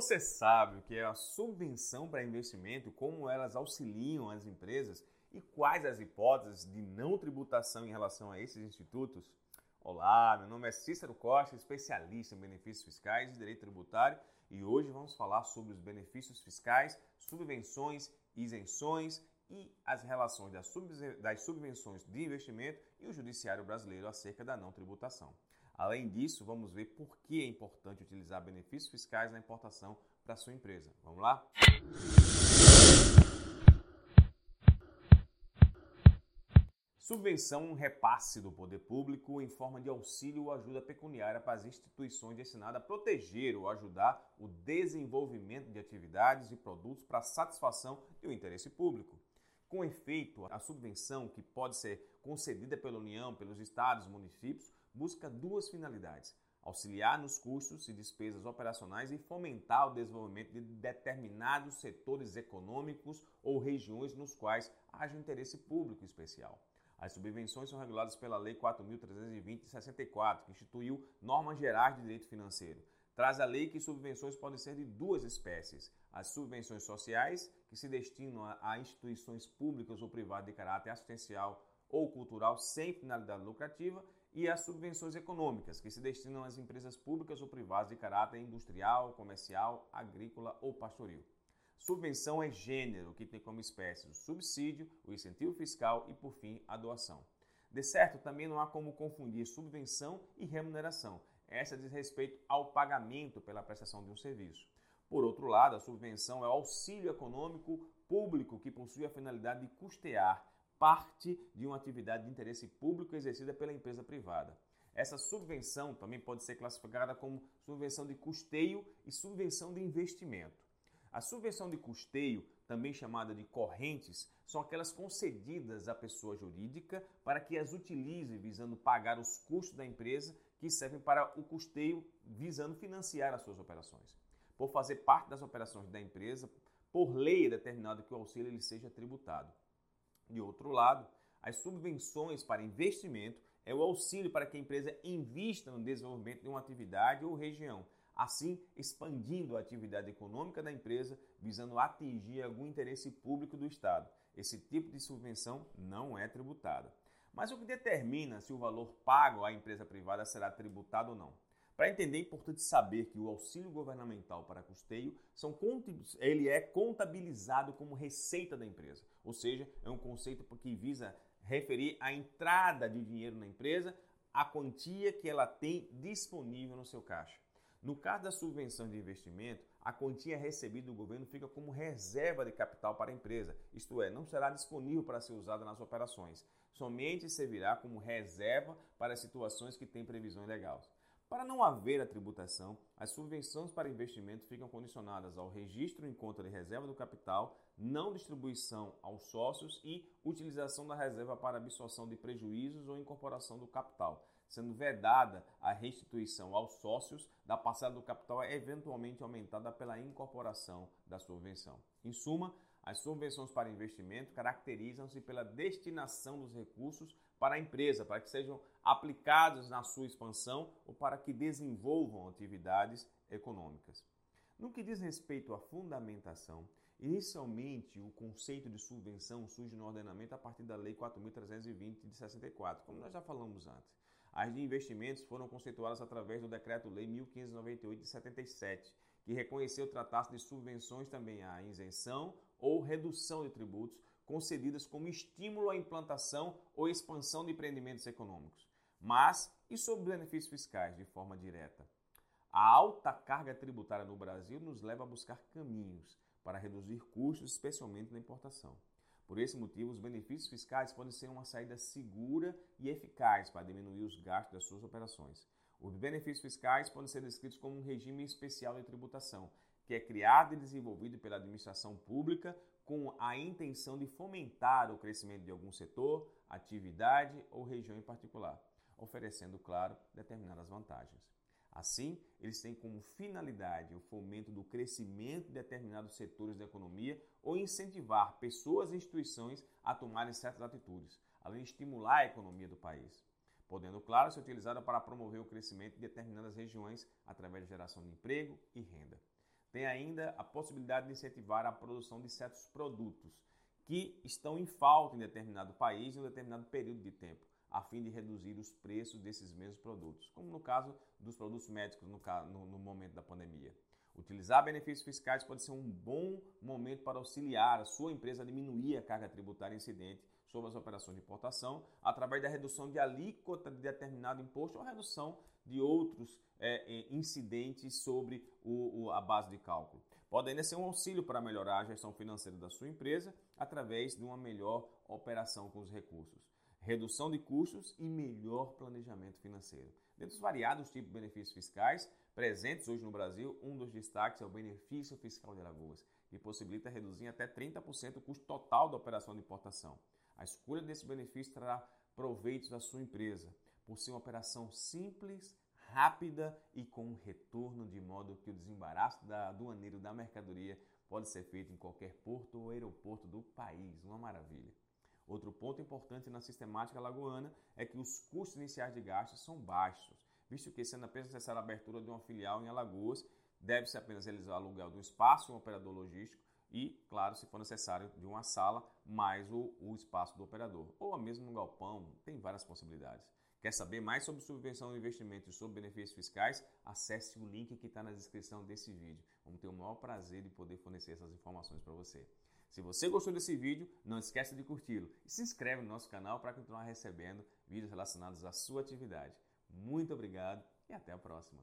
Você sabe o que é a subvenção para investimento, como elas auxiliam as empresas e quais as hipóteses de não tributação em relação a esses institutos? Olá, meu nome é Cícero Costa, especialista em benefícios fiscais e direito tributário, e hoje vamos falar sobre os benefícios fiscais, subvenções, isenções e as relações das subvenções de investimento e o judiciário brasileiro acerca da não tributação. Além disso, vamos ver por que é importante utilizar benefícios fiscais na importação para sua empresa. Vamos lá? Subvenção repasse do poder público em forma de auxílio ou ajuda pecuniária para as instituições destinada a proteger ou ajudar o desenvolvimento de atividades e produtos para satisfação do interesse público. Com efeito, a subvenção, que pode ser concedida pela União, pelos estados municípios, busca duas finalidades: auxiliar nos custos e despesas operacionais e fomentar o desenvolvimento de determinados setores econômicos ou regiões nos quais haja interesse público especial. As subvenções são reguladas pela Lei 4.320 de 64, que instituiu normas gerais de direito financeiro. Traz a lei que subvenções podem ser de duas espécies: as subvenções sociais, que se destinam a instituições públicas ou privadas de caráter assistencial ou cultural sem finalidade lucrativa, e as subvenções econômicas, que se destinam às empresas públicas ou privadas de caráter industrial, comercial, agrícola ou pastoril. Subvenção é gênero, que tem como espécie o subsídio, o incentivo fiscal e, por fim, a doação. De certo, também não há como confundir subvenção e remuneração. Essa diz respeito ao pagamento pela prestação de um serviço. Por outro lado, a subvenção é o auxílio econômico público que possui a finalidade de custear parte de uma atividade de interesse público exercida pela empresa privada. Essa subvenção também pode ser classificada como subvenção de custeio e subvenção de investimento. A subvenção de custeio, também chamada de correntes, são aquelas concedidas à pessoa jurídica para que as utilize visando pagar os custos da empresa que servem para o custeio visando financiar as suas operações. Por fazer parte das operações da empresa, por lei é determinado que o auxílio ele seja tributado. De outro lado, as subvenções para investimento é o auxílio para que a empresa invista no desenvolvimento de uma atividade ou região, assim expandindo a atividade econômica da empresa, visando atingir algum interesse público do Estado. Esse tipo de subvenção não é tributada. Mas o que determina se o valor pago à empresa privada será tributado ou não? Para entender, é importante saber que o auxílio governamental para custeio são, ele é contabilizado como receita da empresa, ou seja, é um conceito que visa referir a entrada de dinheiro na empresa, a quantia que ela tem disponível no seu caixa. No caso da subvenção de investimento, a quantia recebida do governo fica como reserva de capital para a empresa, isto é, não será disponível para ser usada nas operações, somente servirá como reserva para situações que têm previsão legal. Para não haver a tributação, as subvenções para investimento ficam condicionadas ao registro em conta de reserva do capital, não distribuição aos sócios e utilização da reserva para absorção de prejuízos ou incorporação do capital, sendo vedada a restituição aos sócios da parcela do capital eventualmente aumentada pela incorporação da subvenção. Em suma, as subvenções para investimento caracterizam-se pela destinação dos recursos para a empresa, para que sejam aplicados na sua expansão ou para que desenvolvam atividades econômicas. No que diz respeito à fundamentação, inicialmente o conceito de subvenção surge no ordenamento a partir da Lei 4.320 de 64, como nós já falamos antes. As de investimentos foram conceituadas através do Decreto-Lei 1598 de 77, que reconheceu tratar-se de subvenções também à isenção ou redução de tributos concedidas como estímulo à implantação ou expansão de empreendimentos econômicos. Mas e sobre benefícios fiscais de forma direta? A alta carga tributária no Brasil nos leva a buscar caminhos para reduzir custos, especialmente na importação. Por esse motivo, os benefícios fiscais podem ser uma saída segura e eficaz para diminuir os gastos das suas operações. Os benefícios fiscais podem ser descritos como um regime especial de tributação, que é criado e desenvolvido pela administração pública com a intenção de fomentar o crescimento de algum setor, atividade ou região em particular, oferecendo, claro, determinadas vantagens. Assim, eles têm como finalidade o fomento do crescimento de determinados setores da economia ou incentivar pessoas e instituições a tomarem certas atitudes, além de estimular a economia do país, podendo, claro, ser utilizada para promover o crescimento de determinadas regiões através da geração de emprego e renda. Tem ainda a possibilidade de incentivar a produção de certos produtos que estão em falta em determinado país em um determinado período de tempo, a fim de reduzir os preços desses mesmos produtos, como no caso dos produtos médicos no, no, no momento da pandemia. Utilizar benefícios fiscais pode ser um bom momento para auxiliar a sua empresa a diminuir a carga tributária incidente sobre as operações de importação através da redução de alíquota de determinado imposto ou redução de outros é, incidentes sobre o, o, a base de cálculo. Pode ainda ser um auxílio para melhorar a gestão financeira da sua empresa através de uma melhor operação com os recursos. Redução de custos e melhor planejamento financeiro. Dentre os variados tipos de benefícios fiscais presentes hoje no Brasil, um dos destaques é o benefício fiscal de Alagoas, que possibilita reduzir até 30% o custo total da operação de importação. A escolha desse benefício trará proveitos à sua empresa, por ser uma operação simples, rápida e com um retorno de modo que o desembaraço da aduaneiro da mercadoria pode ser feito em qualquer porto ou aeroporto do país. Uma maravilha. Outro ponto importante na sistemática lagoana é que os custos iniciais de gastos são baixos, visto que sendo apenas necessária a abertura de uma filial em Alagoas, deve-se apenas realizar o aluguel do espaço, um operador logístico e, claro, se for necessário, de uma sala mais o, o espaço do operador, ou mesmo no galpão, tem várias possibilidades. Quer saber mais sobre subvenção de investimentos e sobre benefícios fiscais? Acesse o link que está na descrição desse vídeo. Vamos ter o maior prazer de poder fornecer essas informações para você. Se você gostou desse vídeo, não esqueça de curti-lo e se inscreve no nosso canal para continuar recebendo vídeos relacionados à sua atividade. Muito obrigado e até a próxima.